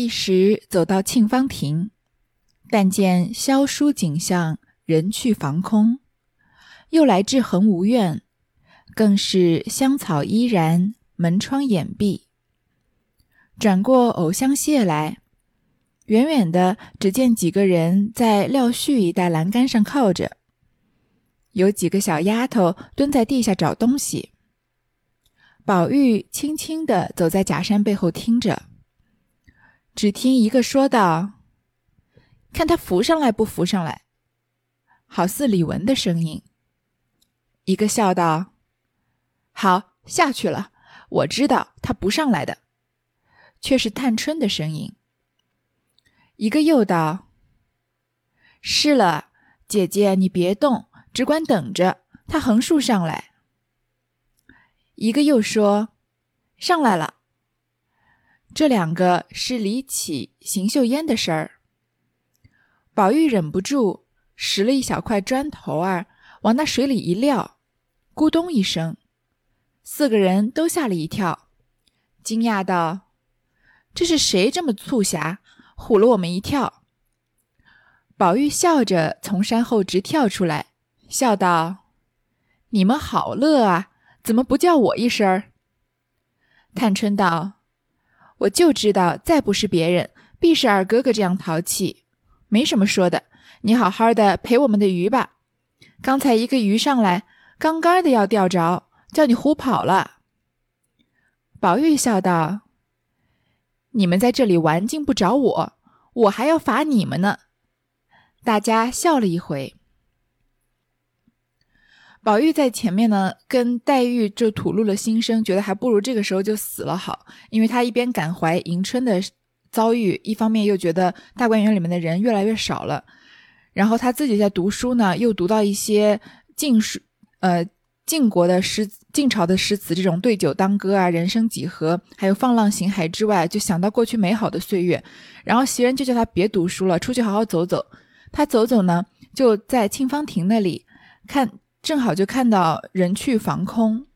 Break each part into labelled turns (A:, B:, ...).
A: 一时走到沁芳亭，但见萧疏景象，人去房空。又来至恒芜苑，更是香草依然，门窗掩闭。转过藕香榭来，远远的只见几个人在廖絮一带栏杆上靠着，有几个小丫头蹲在地下找东西。宝玉轻轻地走在假山背后听着，只听一个说道：“看他浮上来不浮上来？”好似李文的声音。一个笑道：“好下去了，我知道他不上来的。”却是探春的声音。一个又道：“是了，姐姐你别动，只管等着他横竖上来。”一个又说：“上来了。”这两个是李绮、邢岫烟的事儿。宝玉忍不住拾了一小块砖头儿，往那水里一撂，咕咚一声，四个人都吓了一跳，惊讶道。这是谁这么促狭，唬了我们一跳？宝玉笑着从山后直跳出来，笑道：“你们好乐啊，怎么不叫我一声？”探春道：“我就知道，再不是别人，必是二哥哥这样淘气，没什么说的。你好好的陪我们的鱼吧。刚才一个鱼上来，刚刚的要钓着，叫你唬跑了。”宝玉笑道。你们在这里玩，竟不找我，我还要罚你们呢。大家笑了一回。宝玉在前面呢，跟黛玉就吐露了心声，觉得还不如这个时候就死了好，因为他一边感怀迎春的遭遇，一方面又觉得大观园里面的人越来越少了，然后他自己在读书呢，又读到一些禁书，呃。晋国的诗，晋朝的诗词，这种对酒当歌啊，人生几何，还有放浪形骸之外，就想到过去美好的岁月。然后袭人就叫他别读书了，出去好好走走。他走走呢，就在沁芳亭那里看，正好就看到人去房空。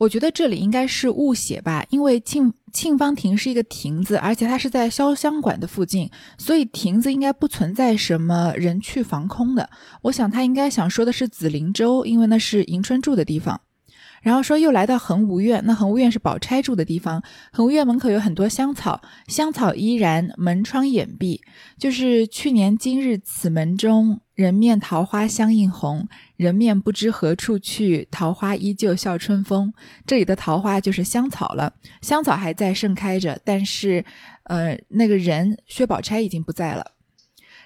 A: 我觉得这里应该是误写吧，因为沁沁芳亭是一个亭子，而且它是在潇湘馆的附近，所以亭子应该不存在什么人去房空的。我想他应该想说的是紫菱洲，因为那是迎春住的地方。然后说又来到恒芜苑，那恒芜苑是宝钗住的地方。恒芜苑门口有很多香草，香草依然，门窗掩闭。就是去年今日此门中，人面桃花相映红，人面不知何处去，桃花依旧笑春风。这里的桃花就是香草了，香草还在盛开着，但是，呃，那个人薛宝钗已经不在了。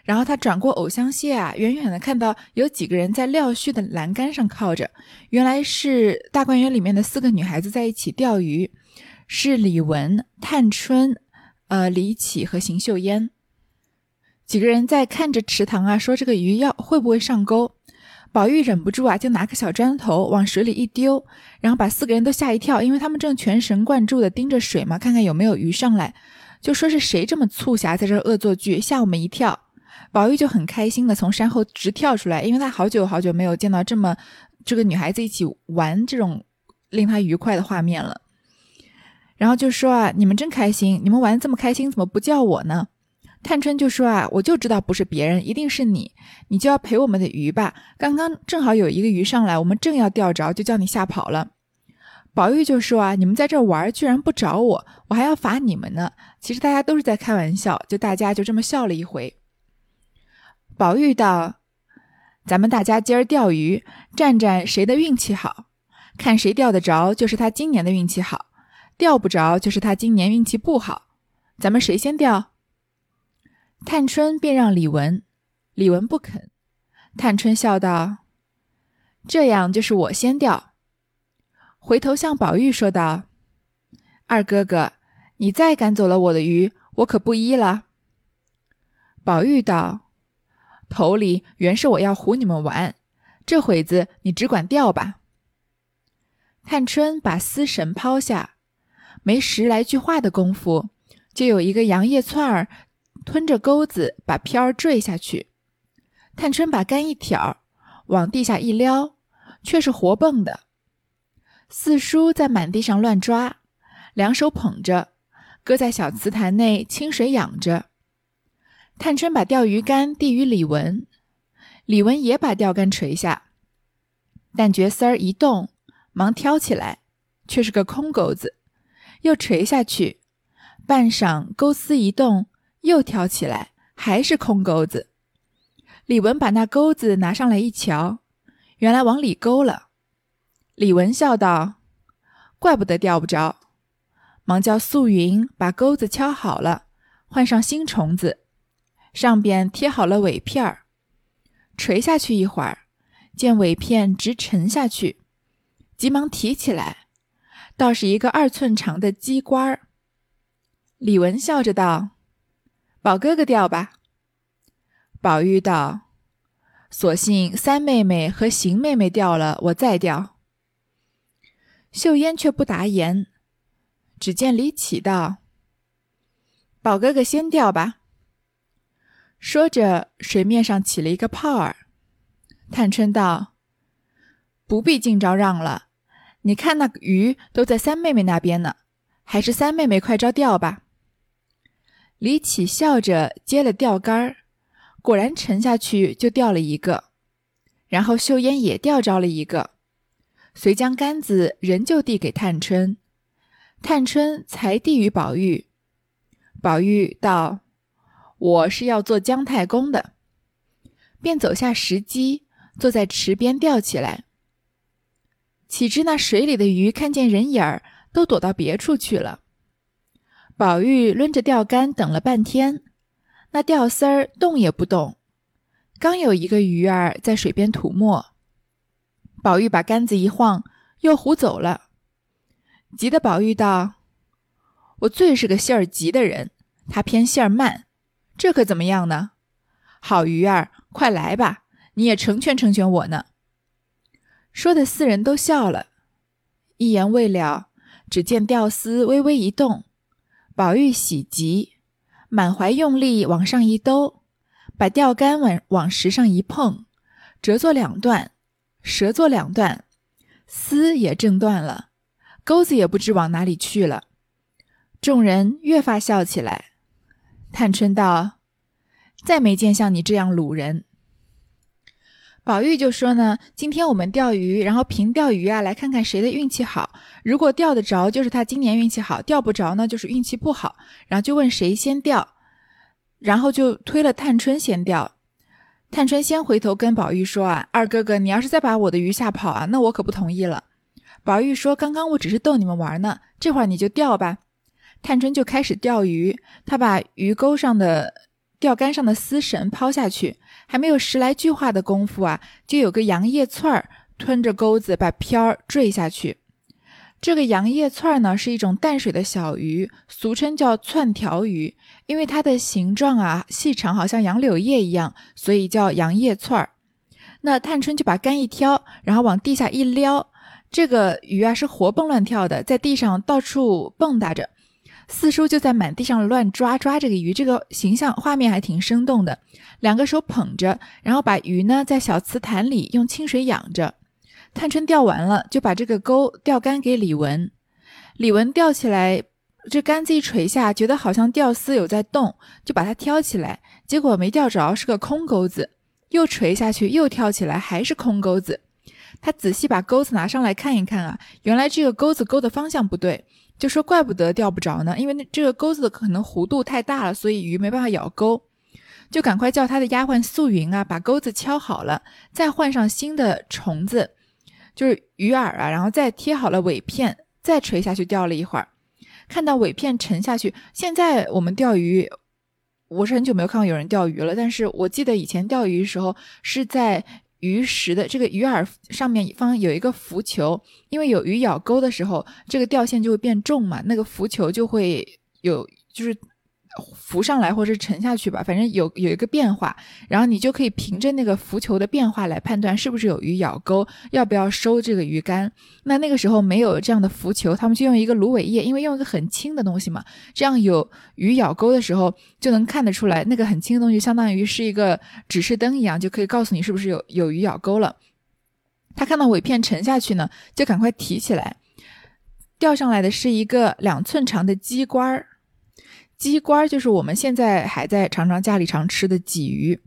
A: 然后他转过藕香榭啊，远远的看到有几个人在廖絮的栏杆上靠着，原来是大观园里面的四个女孩子在一起钓鱼，是李文、探春、呃李绮和邢岫烟几个人在看着池塘啊，说这个鱼要会不会上钩。宝玉忍不住啊，就拿个小砖头往水里一丢，然后把四个人都吓一跳，因为他们正全神贯注的盯着水嘛，看看有没有鱼上来，就说是谁这么促狭，在这恶作剧，吓我们一跳。宝玉就很开心的从山后直跳出来，因为他好久好久没有见到这么这个女孩子一起玩这种令他愉快的画面了。然后就说啊，你们真开心，你们玩这么开心，怎么不叫我呢？探春就说啊，我就知道不是别人，一定是你，你就要陪我们的鱼吧。刚刚正好有一个鱼上来，我们正要钓着，就叫你吓跑了。宝玉就说啊，你们在这玩，居然不找我，我还要罚你们呢。其实大家都是在开玩笑，就大家就这么笑了一回。宝玉道：“咱们大家今儿钓鱼，战战谁的运气好，看谁钓得着，就是他今年的运气好；钓不着，就是他今年运气不好。咱们谁先钓？”探春便让李文，李文不肯。探春笑道：“这样就是我先钓。”回头向宝玉说道：“二哥哥，你再赶走了我的鱼，我可不依了。”宝玉道。头里原是我要唬你们玩，这会子你只管钓吧。探春把丝绳抛下，没十来句话的功夫，就有一个杨叶串儿吞着钩子把漂儿坠下去。探春把杆一挑，往地下一撩，却是活蹦的。四叔在满地上乱抓，两手捧着，搁在小瓷坛内清水养着。探春把钓鱼竿递与李文，李文也把钓竿垂下，但觉丝儿一动，忙挑起来，却是个空钩子，又垂下去，半晌钩丝一动，又挑起来，还是空钩子。李文把那钩子拿上来一瞧，原来往里勾了。李文笑道：“怪不得钓不着。”忙叫素云把钩子敲好了，换上新虫子。上边贴好了尾片儿，垂下去一会儿，见尾片直沉下去，急忙提起来，倒是一个二寸长的鸡冠儿。李文笑着道：“宝哥哥钓吧。”宝玉道：“索性三妹妹和邢妹妹钓了，我再钓。”秀烟却不答言，只见李启道：“宝哥哥先钓吧。”说着，水面上起了一个泡儿。探春道：“不必尽招让了，你看那鱼都在三妹妹那边呢，还是三妹妹快招钓吧。”李启笑着接了钓竿儿，果然沉下去就钓了一个，然后秀烟也钓着了一个，遂将杆子仍旧递给探春，探春才递与宝玉。宝玉道。我是要做姜太公的，便走下石矶，坐在池边钓起来。岂知那水里的鱼看见人影儿，都躲到别处去了。宝玉抡着钓竿等了半天，那钓丝儿动也不动，刚有一个鱼儿在水边涂抹。宝玉把杆子一晃，又糊走了。急得宝玉道：“我最是个性儿急的人，他偏性儿慢。”这可怎么样呢？好鱼儿，快来吧！你也成全成全我呢。说的四人都笑了。一言未了，只见钓丝微微一动，宝玉喜极，满怀用力往上一兜，把钓竿往往石上一碰，折作两段，折作两段，丝也挣断了，钩子也不知往哪里去了。众人越发笑起来。探春道：“再没见像你这样鲁人。”宝玉就说：“呢，今天我们钓鱼，然后凭钓鱼啊，来看看谁的运气好。如果钓得着，就是他今年运气好；钓不着呢，就是运气不好。然后就问谁先钓，然后就推了探春先钓。探春先回头跟宝玉说：‘啊，二哥哥，你要是再把我的鱼吓跑啊，那我可不同意了。’宝玉说：‘刚刚我只是逗你们玩呢，这会儿你就钓吧。’”探春就开始钓鱼，她把鱼钩上的钓竿上的丝绳抛下去，还没有十来句话的功夫啊，就有个杨叶串儿吞着钩子把漂儿坠下去。这个杨叶串儿呢，是一种淡水的小鱼，俗称叫串条鱼，因为它的形状啊细长，好像杨柳叶一样，所以叫杨叶串儿。那探春就把竿一挑，然后往地下一撩，这个鱼啊是活蹦乱跳的，在地上到处蹦跶着。四叔就在满地上乱抓抓这个鱼，这个形象画面还挺生动的。两个手捧着，然后把鱼呢在小瓷坛里用清水养着。探春钓完了，就把这个钩钓竿给李文。李文钓起来，这竿子一垂下，觉得好像钓丝有在动，就把它挑起来，结果没钓着，是个空钩子。又垂下去，又跳起来，还是空钩子。他仔细把钩子拿上来看一看啊，原来这个钩子钩的方向不对。就说怪不得钓不着呢，因为那这个钩子可能弧度太大了，所以鱼没办法咬钩，就赶快叫他的丫鬟素云啊，把钩子敲好了，再换上新的虫子，就是鱼饵啊，然后再贴好了尾片，再垂下去钓了一会儿，看到尾片沉下去。现在我们钓鱼，我是很久没有看到有人钓鱼了，但是我记得以前钓鱼的时候是在。鱼食的这个鱼饵上面方有一个浮球，因为有鱼咬钩的时候，这个钓线就会变重嘛，那个浮球就会有就是浮上来或者沉下去吧，反正有有一个变化，然后你就可以凭着那个浮球的变化来判断是不是有鱼咬钩，要不要收这个鱼竿。那那个时候没有这样的浮球，他们就用一个芦苇叶，因为用一个很轻的东西嘛，这样有鱼咬钩的时候就能看得出来，那个很轻的东西相当于是一个指示灯一样，就可以告诉你是不是有有鱼咬钩了。他看到尾片沉下去呢，就赶快提起来，钓上来的是一个两寸长的鸡冠儿。鸡冠就是我们现在还在常常家里常吃的鲫鱼，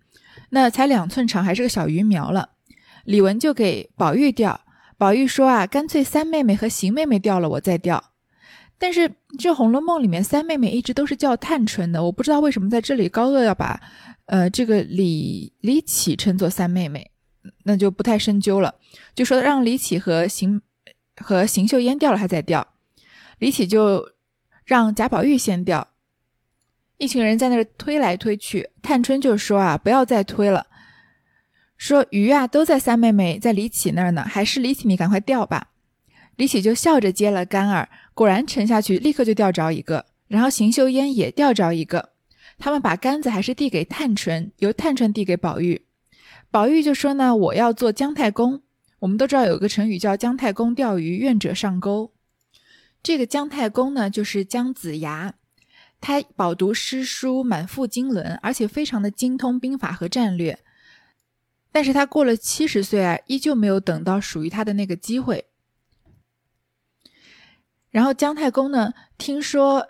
A: 那才两寸长，还是个小鱼苗了。李文就给宝玉钓，宝玉说啊，干脆三妹妹和邢妹妹钓了，我再钓。但是这《红楼梦》里面三妹妹一直都是叫探春的，我不知道为什么在这里高鹗要把呃这个李李绮称作三妹妹，那就不太深究了。就说让李绮和邢和邢岫烟钓了，还在钓。李绮就让贾宝玉先钓。一群人在那儿推来推去，探春就说啊，不要再推了，说鱼啊都在三妹妹在李绮那儿呢，还是李绮你赶快钓吧。李绮就笑着接了竿儿，果然沉下去，立刻就钓着一个，然后邢岫烟也钓着一个。他们把杆子还是递给探春，由探春递给宝玉。宝玉就说呢，我要做姜太公。我们都知道有个成语叫姜太公钓鱼，愿者上钩。这个姜太公呢，就是姜子牙。他饱读诗书，满腹经纶，而且非常的精通兵法和战略。但是他过了七十岁啊，依旧没有等到属于他的那个机会。然后姜太公呢，听说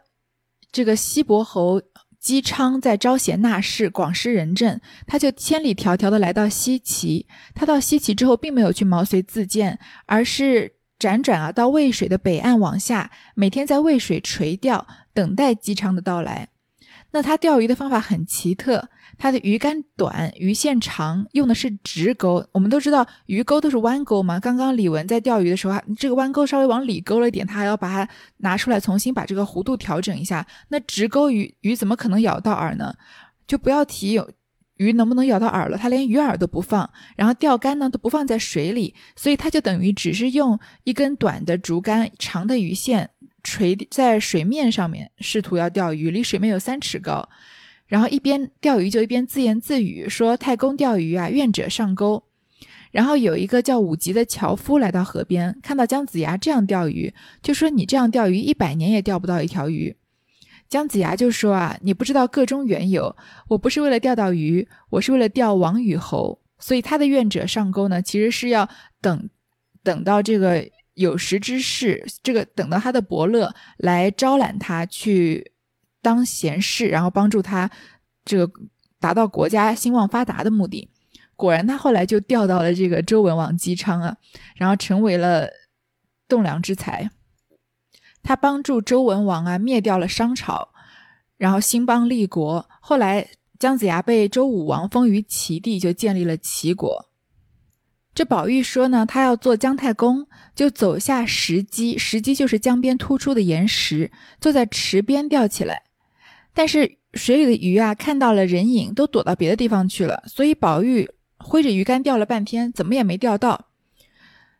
A: 这个西伯侯姬昌在招贤纳士，广施仁政，他就千里迢迢的来到西岐。他到西岐之后，并没有去毛遂自荐，而是。辗转啊，到渭水的北岸往下，每天在渭水垂钓，等待姬昌的到来。那他钓鱼的方法很奇特，他的鱼竿短，鱼线长，用的是直钩。我们都知道鱼钩都是弯钩嘛。刚刚李文在钓鱼的时候，这个弯钩稍微往里勾了一点，他还要把它拿出来，重新把这个弧度调整一下。那直钩鱼鱼怎么可能咬到饵呢？就不要提有。鱼能不能咬到饵了？他连鱼饵都不放，然后钓竿呢都不放在水里，所以他就等于只是用一根短的竹竿、长的鱼线垂在水面上面，试图要钓鱼，离水面有三尺高。然后一边钓鱼就一边自言自语说：“太公钓鱼啊，愿者上钩。”然后有一个叫武吉的樵夫来到河边，看到姜子牙这样钓鱼，就说：“你这样钓鱼，一百年也钓不到一条鱼。”姜子牙就说啊，你不知道个中缘由，我不是为了钓到鱼，我是为了钓王与侯。所以他的愿者上钩呢，其实是要等，等到这个有识之士，这个等到他的伯乐来招揽他去当贤士，然后帮助他这个达到国家兴旺发达的目的。果然，他后来就钓到了这个周文王姬昌啊，然后成为了栋梁之才。他帮助周文王啊灭掉了商朝，然后兴邦立国。后来姜子牙被周武王封于齐地，就建立了齐国。这宝玉说呢，他要做姜太公，就走下石矶，石矶就是江边突出的岩石，坐在池边钓起来。但是水里的鱼啊，看到了人影，都躲到别的地方去了。所以宝玉挥着鱼竿钓了半天，怎么也没钓到。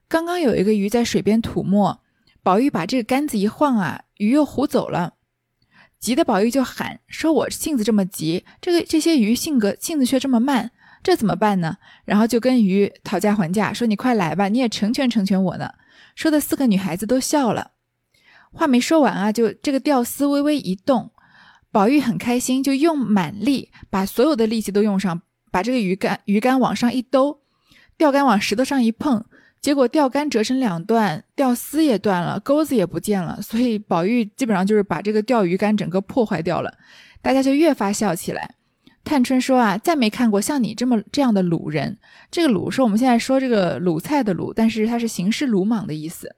A: 刚刚有一个鱼在水边吐沫。宝玉把这个杆子一晃啊，鱼又糊走了。急的宝玉就喊说：“我性子这么急，这个这些鱼性格性子却这么慢，这怎么办呢？”然后就跟鱼讨价还价，说：“你快来吧，你也成全成全我呢。”说的四个女孩子都笑了。话没说完啊，就这个钓丝微微一动，宝玉很开心，就用满力，把所有的力气都用上，把这个鱼竿鱼竿往上一兜，钓竿往石头上一碰。结果钓竿折成两段，钓丝也断了，钩子也不见了，所以宝玉基本上就是把这个钓鱼竿整个破坏掉了。大家就越发笑起来。探春说啊，再没看过像你这么这样的鲁人。这个鲁是我们现在说这个鲁菜的鲁，但是它是行事鲁莽的意思。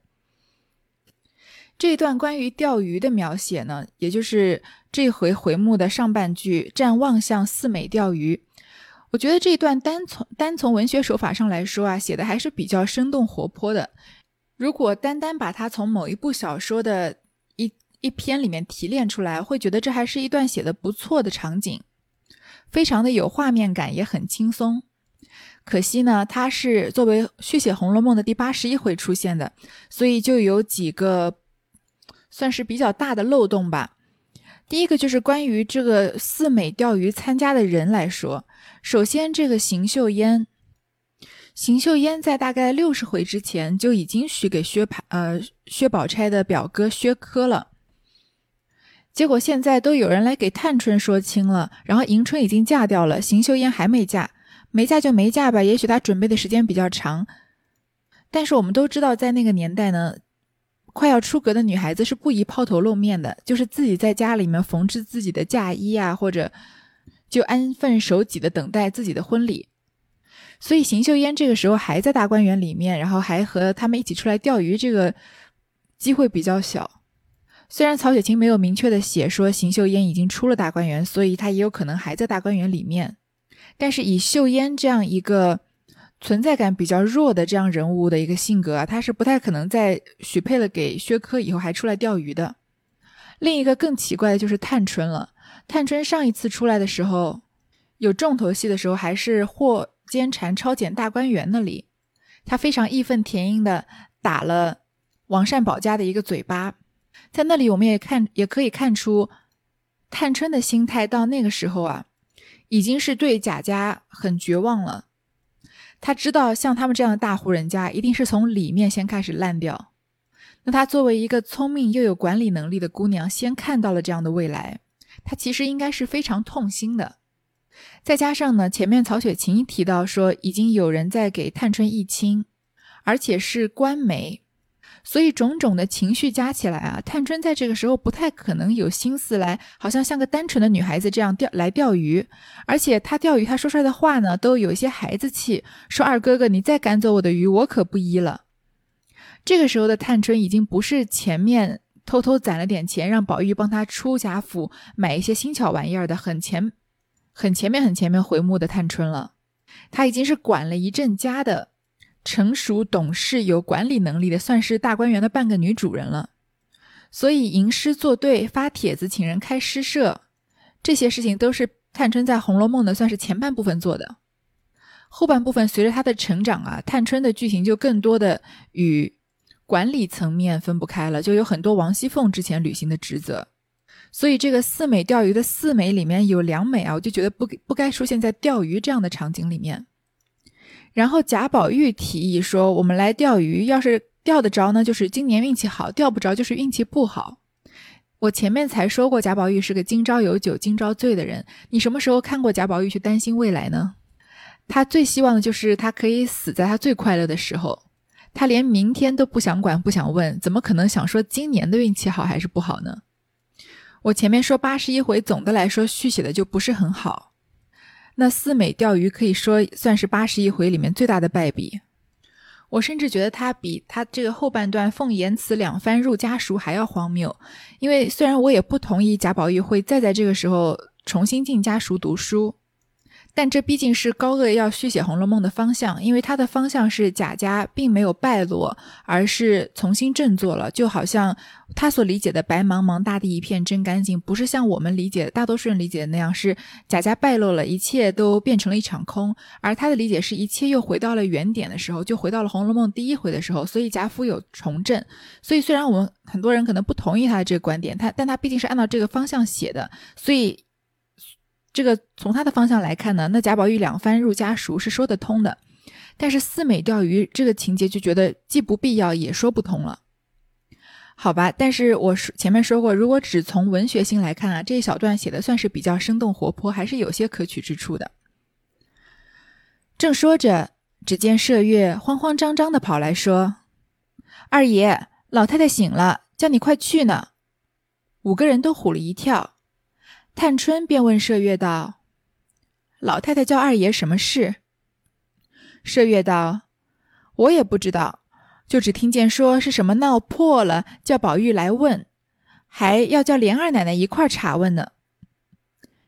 A: 这一段关于钓鱼的描写呢，也就是这回回目的上半句，站望向四美钓鱼。我觉得这一段单从单从文学手法上来说啊，写的还是比较生动活泼的。如果单单把它从某一部小说的一一篇里面提炼出来，会觉得这还是一段写的不错的场景，非常的有画面感，也很轻松。可惜呢，它是作为续写《红楼梦》的第八十一回出现的，所以就有几个算是比较大的漏洞吧。第一个就是关于这个四美钓鱼参加的人来说。首先，这个邢岫烟，邢岫烟在大概六十回之前就已经许给薛蟠呃薛宝钗的表哥薛科了。结果现在都有人来给探春说清了，然后迎春已经嫁掉了，邢岫烟还没嫁，没嫁就没嫁吧。也许她准备的时间比较长，但是我们都知道，在那个年代呢，快要出阁的女孩子是不宜抛头露面的，就是自己在家里面缝制自己的嫁衣啊，或者就安分守己的等待自己的婚礼。所以邢岫烟这个时候还在大观园里面，然后还和他们一起出来钓鱼，这个机会比较小。虽然曹雪芹没有明确的写说邢岫烟已经出了大观园，所以他也有可能还在大观园里面。但是以岫烟这样一个存在感比较弱的这样人物的一个性格啊，他是不太可能在许配了给薛科以后还出来钓鱼的。另一个更奇怪的就是探春了。探春上一次出来的时候，有重头戏的时候，还是霍监禅抄检大观园那里，他非常义愤填膺的打了王善保家的一个嘴巴。在那里，我们也看也可以看出，探春的心态到那个时候啊，已经是对贾家很绝望了。他知道，像他们这样的大户人家，一定是从里面先开始烂掉。那他作为一个聪明又有管理能力的姑娘，先看到了这样的未来，她其实应该是非常痛心的。再加上呢，前面曹雪芹提到说，已经有人在给探春议亲，而且是官媒。所以种种的情绪加起来啊，探春在这个时候不太可能有心思来，好像像个单纯的女孩子这样钓来钓鱼。而且她钓鱼，她说出来的话呢，都有一些孩子气，说二哥哥，你再赶走我的鱼，我可不依了。这个时候的探春已经不是前面偷偷攒了点钱让宝玉帮她出贾府买一些新巧玩意儿的很前、很前面、很前面回目的探春了，她已经是管了一阵家的。成熟懂事、有管理能力的，算是大观园的半个女主人了。所以吟诗作对、发帖子请人开诗社，这些事情都是探春在《红楼梦》的算是前半部分做的。后半部分随着她的成长啊，探春的剧情就更多的与管理层面分不开了，就有很多王熙凤之前履行的职责。所以这个四美钓鱼的四美里面有两美啊，我就觉得不不该出现在钓鱼这样的场景里面。然后贾宝玉提议说：“我们来钓鱼，要是钓得着呢，就是今年运气好；钓不着，就是运气不好。”我前面才说过，贾宝玉是个今朝有酒今朝醉的人。你什么时候看过贾宝玉去担心未来呢？他最希望的就是他可以死在他最快乐的时候。他连明天都不想管，不想问，怎么可能想说今年的运气好还是不好呢？我前面说八十一回，总的来说续写的就不是很好。那四美钓鱼可以说算是八十一回里面最大的败笔，我甚至觉得他比他这个后半段奉言辞两番入家塾还要荒谬，因为虽然我也不同意贾宝玉会再在这个时候重新进家塾读书。但这毕竟是高鹗要续写《红楼梦》的方向，因为它的方向是贾家并没有败落，而是重新振作了。就好像他所理解的“白茫茫大地一片真干净”，不是像我们理解、大多数人理解的那样，是贾家败落了，一切都变成了一场空。而他的理解是一切又回到了原点的时候，就回到了《红楼梦》第一回的时候。所以贾府有重振。所以虽然我们很多人可能不同意他的这个观点，他但他毕竟是按照这个方向写的，所以。这个从他的方向来看呢，那贾宝玉两番入家塾是说得通的，但是四美钓鱼这个情节就觉得既不必要也说不通了，好吧？但是我说前面说过，如果只从文学性来看啊，这一小段写的算是比较生动活泼，还是有些可取之处的。正说着，只见麝月慌慌张张的跑来说：“二爷，老太太醒了，叫你快去呢。”五个人都唬了一跳。探春便问麝月道：“老太太叫二爷什么事？”麝月道：“我也不知道，就只听见说是什么闹破了，叫宝玉来问，还要叫莲二奶奶一块查问呢。”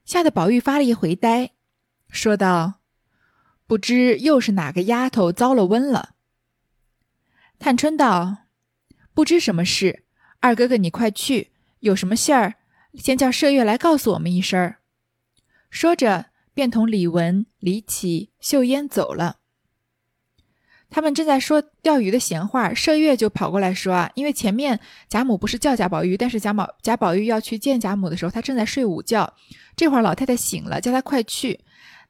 A: 吓得宝玉发了一回呆，说道：“不知又是哪个丫头遭了瘟了。”探春道：“不知什么事，二哥哥你快去，有什么信儿？”先叫麝月来告诉我们一声儿。说着，便同李文、李绮、秀烟走了。他们正在说钓鱼的闲话，麝月就跑过来说：“啊，因为前面贾母不是叫贾宝玉，但是贾宝贾宝玉要去见贾母的时候，他正在睡午觉。这会儿老太太醒了，叫他快去。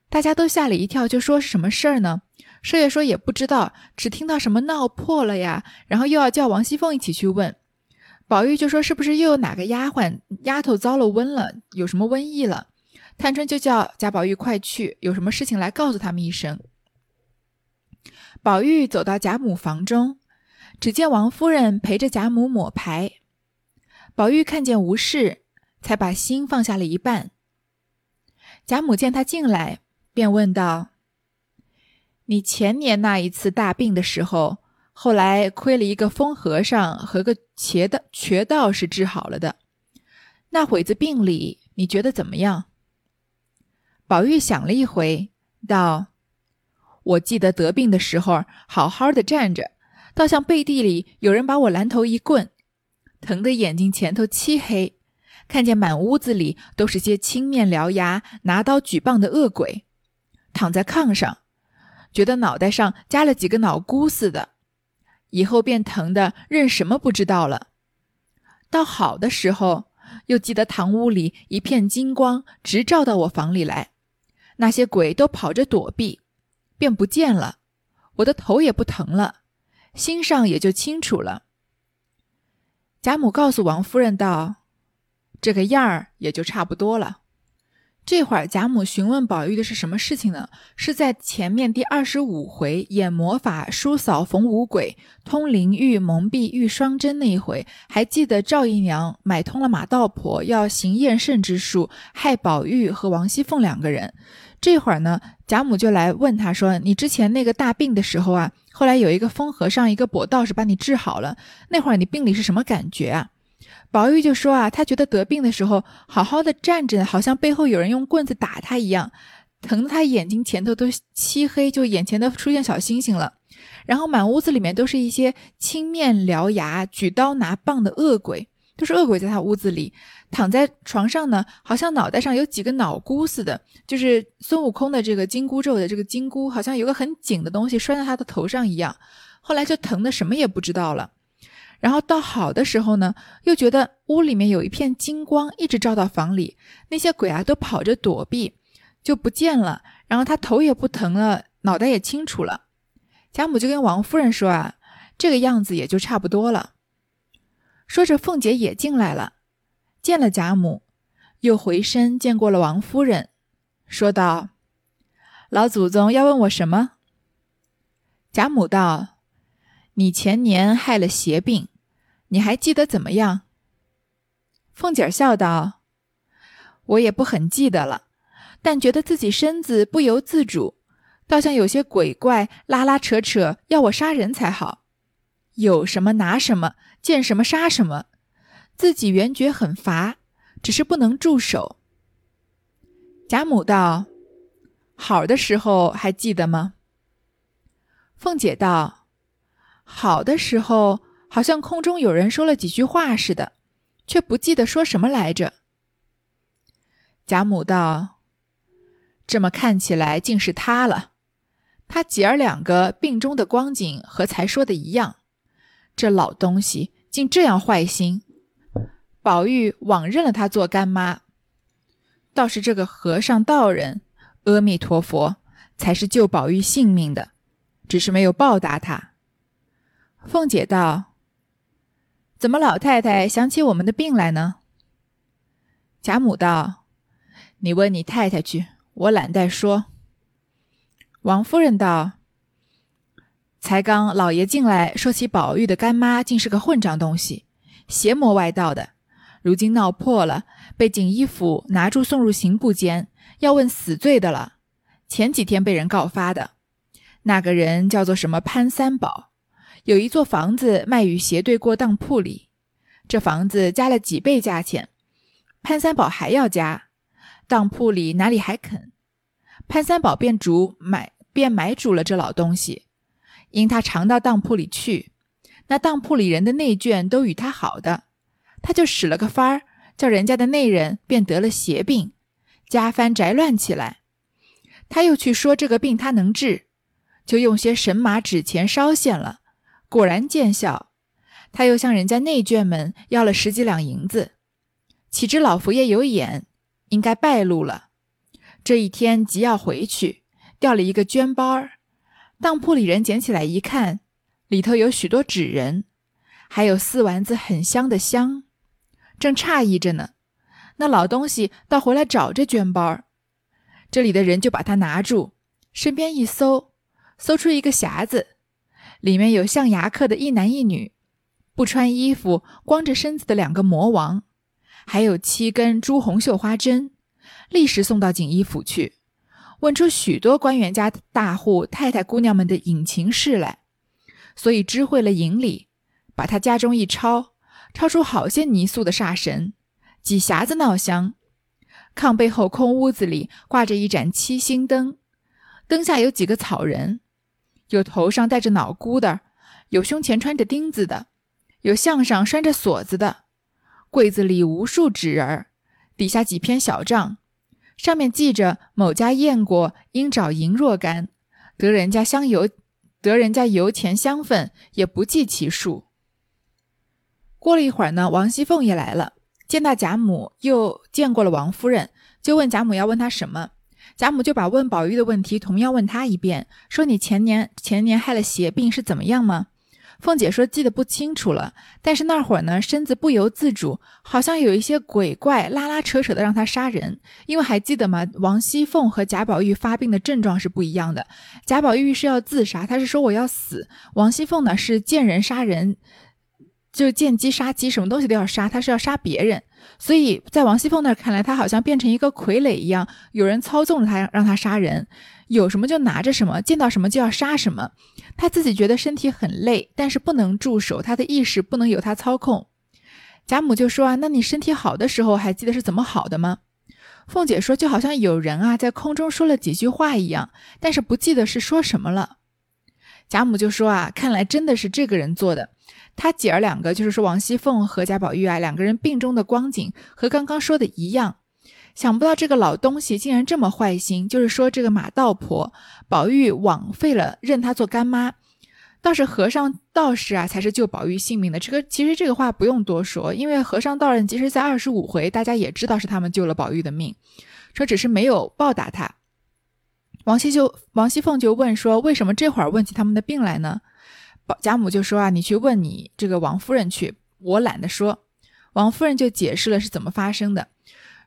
A: 大家都吓了一跳，就说是什么事儿呢？麝月说也不知道，只听到什么闹破了呀，然后又要叫王熙凤一起去问。”宝玉就说：“是不是又有哪个丫鬟丫头遭了瘟了？有什么瘟疫了？”探春就叫贾宝玉快去，有什么事情来告诉他们一声。宝玉走到贾母房中，只见王夫人陪着贾母抹牌，宝玉看见无事，才把心放下了一半。贾母见他进来，便问道：“你前年那一次大病的时候，后来亏了一个疯和尚和个瘸的瘸道士治好了的，那会子病里你觉得怎么样？”宝玉想了一回，道：“我记得得病的时候，好好的站着。”倒像背地里有人把我拦头一棍，疼得眼睛前头漆黑，看见满屋子里都是些青面獠牙、拿刀举棒的恶鬼，躺在炕上，觉得脑袋上加了几个脑箍似的，以后便疼得认什么不知道了。到好的时候，又记得堂屋里一片金光直照到我房里来，那些鬼都跑着躲避，便不见了，我的头也不疼了。心上也就清楚了。贾母告诉王夫人道：“这个样儿也就差不多了。”这会儿贾母询问宝玉的是什么事情呢？是在前面第二十五回演魔法、叔嫂逢五鬼、通灵玉、蒙蔽玉双针那一回，还记得赵姨娘买通了马道婆，要行验圣之术，害宝玉和王熙凤两个人。这会儿呢，贾母就来问他说：“你之前那个大病的时候啊？”后来有一个疯和尚，一个跛道士把你治好了。那会儿你病里是什么感觉啊？宝玉就说啊，他觉得得病的时候好好的站着，好像背后有人用棍子打他一样，疼得他眼睛前头都漆黑，就眼前都出现小星星了。然后满屋子里面都是一些青面獠牙、举刀拿棒的恶鬼。都是恶鬼在他屋子里躺在床上呢，好像脑袋上有几个脑箍似的，就是孙悟空的这个紧箍咒的这个紧箍，好像有个很紧的东西拴在他的头上一样。后来就疼的什么也不知道了。然后到好的时候呢，又觉得屋里面有一片金光一直照到房里，那些鬼啊都跑着躲避，就不见了。然后他头也不疼了，脑袋也清楚了。贾母就跟王夫人说啊，这个样子也就差不多了。说着，凤姐也进来了，见了贾母，又回身见过了王夫人，说道：“老祖宗要问我什么？”贾母道：“你前年害了邪病，你还记得怎么样？”凤姐笑道：“我也不很记得了，但觉得自己身子不由自主，倒像有些鬼怪拉拉扯扯，要我杀人才好。”有什么拿什么，见什么杀什么，自己原觉很乏，只是不能住手。贾母道：“好的时候还记得吗？”凤姐道：“好的时候，好像空中有人说了几句话似的，却不记得说什么来着。”贾母道：“这么看起来，竟是他了。他姐儿两个病中的光景和才说的一样。”这老东西竟这样坏心，宝玉枉认了他做干妈。倒是这个和尚道人，阿弥陀佛，才是救宝玉性命的，只是没有报答他。凤姐道：“怎么老太太想起我们的病来呢？”贾母道：“你问你太太去，我懒得说。”王夫人道。才刚老爷进来，说起宝玉的干妈竟是个混账东西，邪魔外道的。如今闹破了，被锦衣府拿住送入刑部监，要问死罪的了。前几天被人告发的，那个人叫做什么潘三宝，有一座房子卖与斜对过当铺里，这房子加了几倍价钱，潘三宝还要加，当铺里哪里还肯？潘三宝便主买，便买主了这老东西。因他常到当铺里去，那当铺里人的内眷都与他好的，他就使了个法儿，叫人家的内人便得了邪病，家翻宅乱起来。他又去说这个病他能治，就用些神马纸钱烧现了，果然见效。他又向人家内眷们要了十几两银子，岂知老佛爷有眼，应该败露了。这一天即要回去，掉了一个绢包儿。当铺里人捡起来一看，里头有许多纸人，还有四丸子很香的香，正诧异着呢。那老东西倒回来找这绢包儿，这里的人就把它拿住，身边一搜，搜出一个匣子，里面有象牙刻的一男一女，不穿衣服、光着身子的两个魔王，还有七根朱红绣花针，立时送到锦衣府去，问出许多官员家大户太太姑娘们的隐情事来，所以知会了营里，把他家中一抄，抄出好些泥塑的煞神，几匣子闹香。炕背后空屋子里挂着一盏七星灯，灯下有几个草人，有头上戴着脑箍的，有胸前穿着钉子的，有项上拴着锁子的。柜子里无数纸人儿，底下几篇小账，上面记着某家验过，应找银若干，得人家香油，得人家油钱香粉，也不计其数。过了一会儿呢，王熙凤也来了。见到贾母，又见过了王夫人，就问贾母要问她什么。贾母就把问宝玉的问题同样问他一遍，说：“你前年前年害了邪病是怎么样吗？”凤姐说：“记得不清楚了，但是那会儿呢，身子不由自主，好像有一些鬼怪拉拉扯扯的让他杀人。因为还记得吗？王熙凤和贾宝玉发病的症状是不一样的。贾宝玉是要自杀，他是说我要死；王熙凤呢是见人杀人。”就见鸡杀鸡，什么东西都要杀，他是要杀别人，所以在王熙凤那儿看来，他好像变成一个傀儡一样，有人操纵着他，让他杀人，有什么就拿着什么，见到什么就要杀什么。他自己觉得身体很累，但是不能住手，他的意识不能由他操控。贾母就说啊，那你身体好的时候还记得是怎么好的吗？凤姐说，就好像有人啊在空中说了几句话一样，但是不记得是说什么了。贾母就说啊，看来真的是这个人做的。他姐儿两个，就是说王熙凤和贾宝玉啊，两个人病中的光景和刚刚说的一样。想不到这个老东西竟然这么坏心，就是说这个马道婆，宝玉枉费了认她做干妈，倒是和尚道士啊才是救宝玉性命的。这个其实这个话不用多说，因为和尚道人即使在二十五回，大家也知道是他们救了宝玉的命，说只是没有报答他。王熙就王熙凤就问说，为什么这会儿问起他们的病来呢？贾母就说啊，你去问你这个王夫人去，我懒得说。王夫人就解释了是怎么发生的，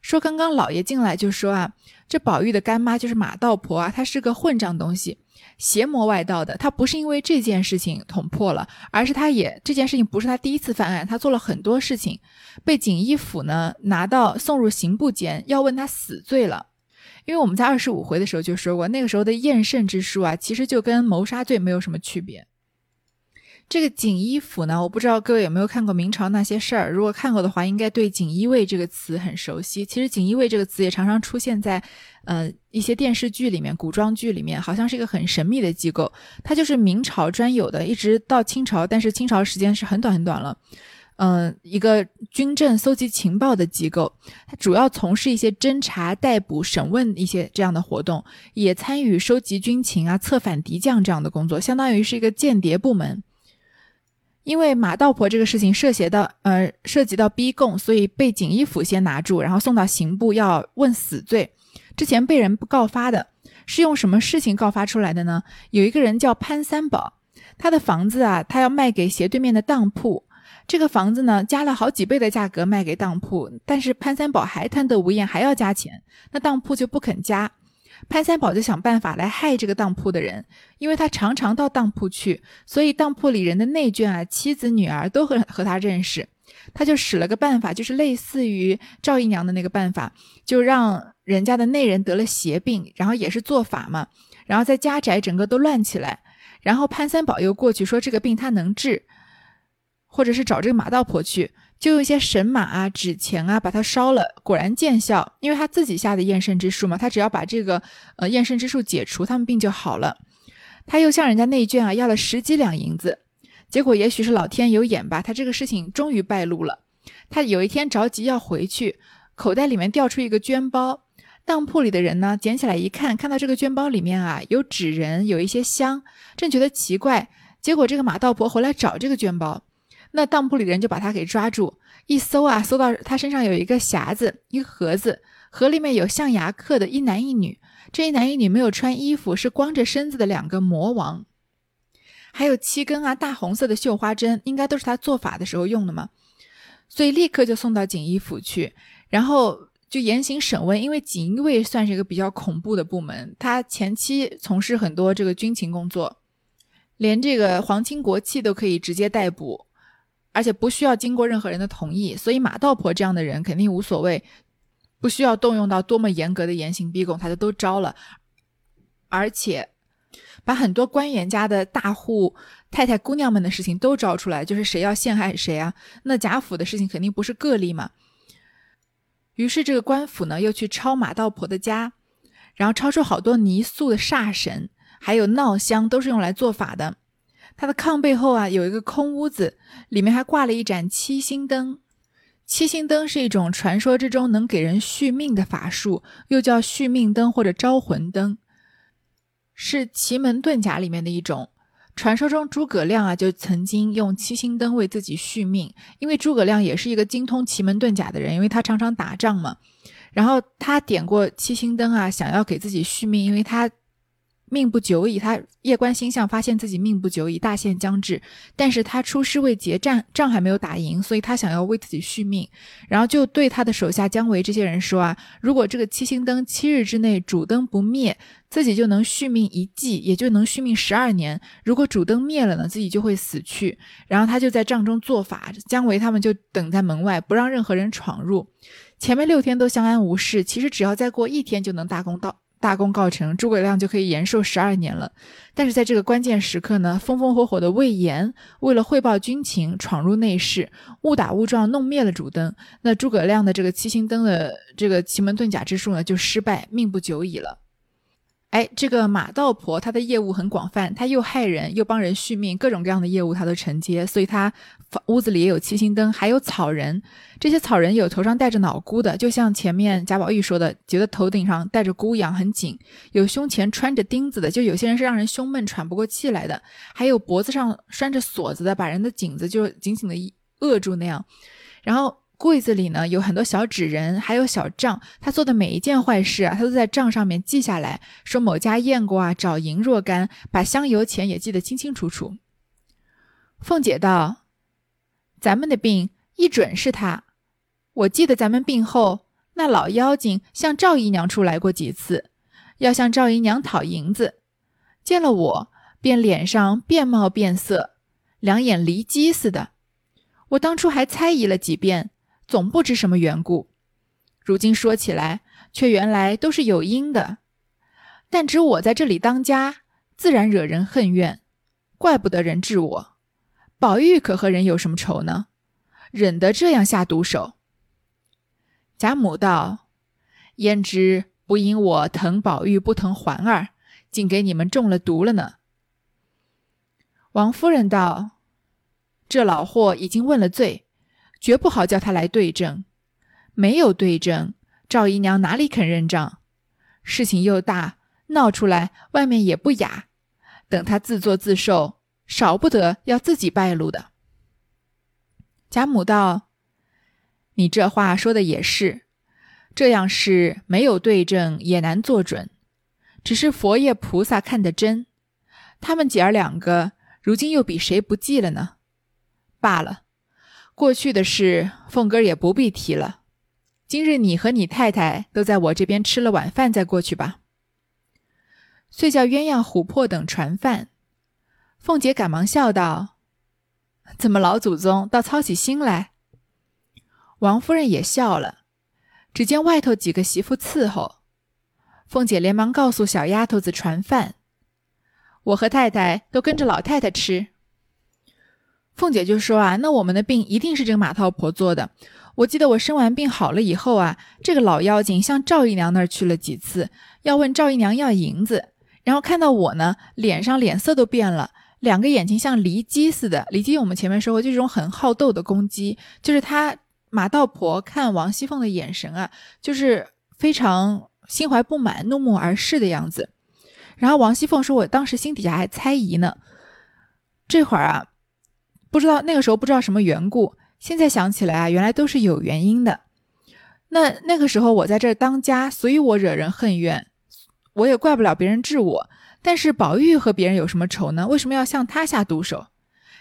A: 说刚刚老爷进来就说啊，这宝玉的干妈就是马道婆啊，她是个混账东西，邪魔外道的。她不是因为这件事情捅破了，而是她也这件事情不是她第一次犯案，她做了很多事情，被锦衣府呢拿到送入刑部监，要问她死罪了。因为我们在二十五回的时候就说过，那个时候的验肾之术啊，其实就跟谋杀罪没有什么区别。这个锦衣府呢，我不知道各位有没有看过明朝那些事儿。如果看过的话，应该对锦衣卫这个词很熟悉。其实锦衣卫这个词也常常出现在，呃一些电视剧里面、古装剧里面，好像是一个很神秘的机构。它就是明朝专有的，一直到清朝，但是清朝时间是很短很短了。嗯，一个军政搜集情报的机构，它主要从事一些侦查、逮捕、审问一些这样的活动，也参与收集军情啊、策反敌将这样的工作，相当于是一个间谍部门。因为马道婆这个事情涉嫌到呃涉及到逼供，所以被锦衣府先拿住，然后送到刑部要问死罪。之前被人不告发的是用什么事情告发出来的呢？有一个人叫潘三宝，他的房子啊，他要卖给斜对面的当铺。这个房子呢，加了好几倍的价格卖给当铺，但是潘三宝还贪得无厌，还要加钱，那当铺就不肯加。潘三宝就想办法来害这个当铺的人，因为他常常到当铺去，所以当铺里人的内眷啊、妻子、女儿都和和他认识。他就使了个办法，就是类似于赵姨娘的那个办法，就让人家的内人得了邪病，然后也是做法嘛，然后在家宅整个都乱起来。然后潘三宝又过去说这个病他能治，或者是找这个马道婆去。就用一些神马啊、纸钱啊，把它烧了，果然见效。因为他自己下的验肾之术嘛，他只要把这个呃验肾之术解除，他们病就好了。他又向人家内眷啊要了十几两银子，结果也许是老天有眼吧，他这个事情终于败露了。他有一天着急要回去，口袋里面掉出一个绢包，当铺里的人呢捡起来一看，看到这个绢包里面啊有纸人，有一些香，正觉得奇怪，结果这个马道婆回来找这个绢包。那当铺里的人就把他给抓住，一搜啊，搜到他身上有一个匣子，一个盒子，盒里面有象牙刻的一男一女，这一男一女没有穿衣服，是光着身子的两个魔王，还有七根啊大红色的绣花针，应该都是他做法的时候用的嘛，所以立刻就送到锦衣府去，然后就严刑审问，因为锦衣卫算是一个比较恐怖的部门，他前期从事很多这个军情工作。连这个皇亲国戚都可以直接逮捕，而且不需要经过任何人的同意，所以马道婆这样的人肯定无所谓，不需要动用到多么严格的严刑逼供，他就都招了，而且把很多官员家的大户太太姑娘们的事情都招出来，就是谁要陷害谁啊？那贾府的事情肯定不是个例嘛。于是这个官府呢又去抄马道婆的家，然后抄出好多泥塑的煞神。还有闹香都是用来做法的。他的炕背后啊有一个空屋子，里面还挂了一盏七星灯。七星灯是一种传说之中能给人续命的法术，又叫续命灯或者招魂灯，是奇门遁甲里面的一种。传说中诸葛亮啊就曾经用七星灯为自己续命，因为诸葛亮也是一个精通奇门遁甲的人，因为他常常打仗嘛。然后他点过七星灯啊，想要给自己续命，因为他。命不久矣，他夜观星象，发现自己命不久矣，大限将至。但是他出师未捷，战仗还没有打赢，所以他想要为自己续命，然后就对他的手下姜维这些人说啊，如果这个七星灯七日之内主灯不灭，自己就能续命一季，也就能续命十二年；如果主灯灭了呢，自己就会死去。然后他就在帐中做法，姜维他们就等在门外，不让任何人闯入。前面六天都相安无事，其实只要再过一天就能大功到。大功告成，诸葛亮就可以延寿十二年了。但是在这个关键时刻呢，风风火火的魏延为了汇报军情，闯入内室，误打误撞弄灭了主灯。那诸葛亮的这个七星灯的这个奇门遁甲之术呢，就失败，命不久矣了。哎，这个马道婆她的业务很广泛，她又害人又帮人续命，各种各样的业务她都承接，所以她屋子里也有七星灯，还有草人。这些草人有头上戴着脑箍的，就像前面贾宝玉说的，觉得头顶上戴着箍一样很紧；有胸前穿着钉子的，就有些人是让人胸闷喘不过气来的；还有脖子上拴着锁子的，把人的颈子就紧紧的扼住那样。然后。柜子里呢有很多小纸人，还有小账。他做的每一件坏事啊，他都在账上面记下来，说某家验过啊，找银若干，把香油钱也记得清清楚楚。凤姐道：“咱们的病一准是他。我记得咱们病后，那老妖精向赵姨娘处来过几次，要向赵姨娘讨银子，见了我便脸上变貌变色，两眼离鸡似的。我当初还猜疑了几遍。”总不知什么缘故，如今说起来，却原来都是有因的。但只我在这里当家，自然惹人恨怨，怪不得人治我。宝玉可和人有什么仇呢？忍得这样下毒手？贾母道：“焉知不因我疼宝玉不疼环儿，竟给你们中了毒了呢？”王夫人道：“这老货已经问了罪。”绝不好叫他来对证，没有对证，赵姨娘哪里肯认账？事情又大，闹出来外面也不雅。等他自作自受，少不得要自己败露的。贾母道：“你这话说的也是，这样事没有对证也难做准。只是佛爷菩萨看得真，他们姐儿两个如今又比谁不济了呢？罢了。”过去的事，凤哥也不必提了。今日你和你太太都在我这边吃了晚饭，再过去吧。遂叫鸳鸯、琥珀等传饭。凤姐赶忙笑道：“怎么老祖宗倒操起心来？”王夫人也笑了。只见外头几个媳妇伺候，凤姐连忙告诉小丫头子传饭：“我和太太都跟着老太太吃。”凤姐就说啊，那我们的病一定是这个马套婆做的。我记得我生完病好了以后啊，这个老妖精向赵姨娘那儿去了几次，要问赵姨娘要银子，然后看到我呢，脸上脸色都变了，两个眼睛像离鸡似的。离鸡我们前面说过，就这种很好斗的公鸡，就是她马道婆看王熙凤的眼神啊，就是非常心怀不满、怒目而视的样子。然后王熙凤说，我当时心底下还猜疑呢，这会儿啊。不知道那个时候不知道什么缘故，现在想起来啊，原来都是有原因的。那那个时候我在这儿当家，所以我惹人恨怨，我也怪不了别人治我。但是宝玉和别人有什么仇呢？为什么要向他下毒手？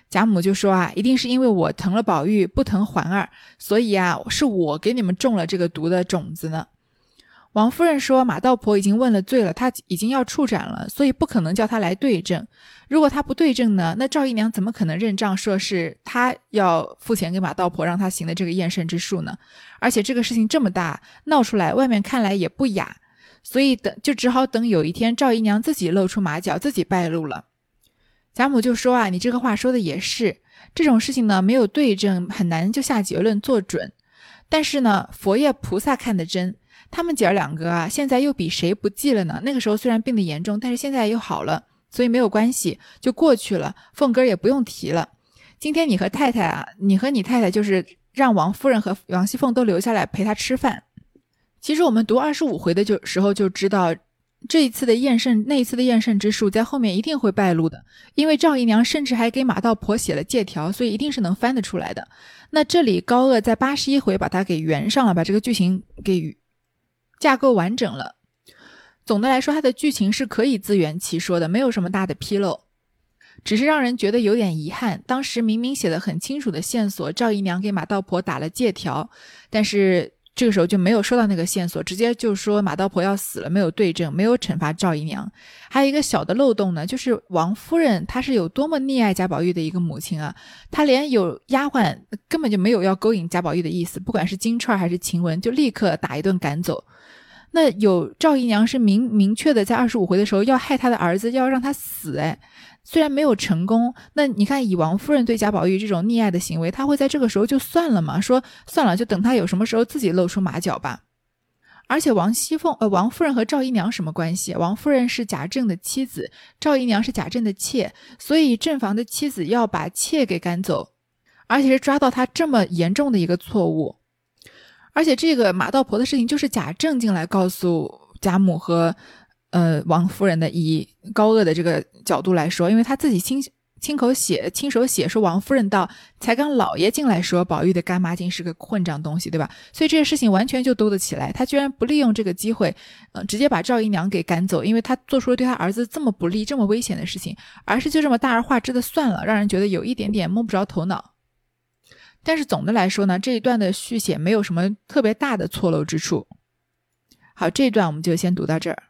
A: 贾母就说啊，一定是因为我疼了宝玉，不疼环儿，所以啊，是我给你们种了这个毒的种子呢。王夫人说：“马道婆已经问了罪了，他已经要处斩了，所以不可能叫他来对证。如果他不对证呢，那赵姨娘怎么可能认账，说是他要付钱给马道婆让他行的这个验肾之术呢？而且这个事情这么大，闹出来，外面看来也不雅，所以等就只好等有一天赵姨娘自己露出马脚，自己败露了。贾母就说啊，你这个话说的也是，这种事情呢，没有对证，很难就下结论做准。但是呢，佛爷菩萨看得真。”他们姐儿两个啊，现在又比谁不济了呢？那个时候虽然病得严重，但是现在又好了，所以没有关系，就过去了。凤哥也不用提了。今天你和太太啊，你和你太太就是让王夫人和王熙凤都留下来陪他吃饭。其实我们读二十五回的就时候就知道，这一次的验肾，那一次的验肾之术在后面一定会败露的，因为赵姨娘甚至还给马道婆写了借条，所以一定是能翻得出来的。那这里高鹗在八十一回把它给圆上了，把这个剧情给。架构完整了，总的来说，它的剧情是可以自圆其说的，没有什么大的纰漏，只是让人觉得有点遗憾。当时明明写的很清楚的线索，赵姨娘给马道婆打了借条，但是这个时候就没有收到那个线索，直接就说马道婆要死了，没有对证，没有惩罚赵姨娘。还有一个小的漏洞呢，就是王夫人她是有多么溺爱贾宝玉的一个母亲啊，她连有丫鬟根本就没有要勾引贾宝玉的意思，不管是金钏还是晴雯，就立刻打一顿赶走。那有赵姨娘是明明确的，在二十五回的时候要害她的儿子，要让他死。哎，虽然没有成功，那你看以王夫人对贾宝玉这种溺爱的行为，她会在这个时候就算了吗？说算了，就等他有什么时候自己露出马脚吧。而且王熙凤，呃，王夫人和赵姨娘什么关系？王夫人是贾政的妻子，赵姨娘是贾政的妾，所以正房的妻子要把妾给赶走，而且是抓到他这么严重的一个错误。而且这个马道婆的事情，就是贾政进来告诉贾母和，呃王夫人的。以高鹗的这个角度来说，因为他自己亲亲口写、亲手写，说王夫人到才刚老爷进来说宝玉的干妈精是个混账东西，对吧？所以这个事情完全就兜得起来。他居然不利用这个机会，嗯，直接把赵姨娘给赶走，因为他做出了对他儿子这么不利、这么危险的事情，而是就这么大而化之的算了，让人觉得有一点点摸不着头脑。但是总的来说呢，这一段的续写没有什么特别大的错漏之处。好，这一段我们就先读到这儿。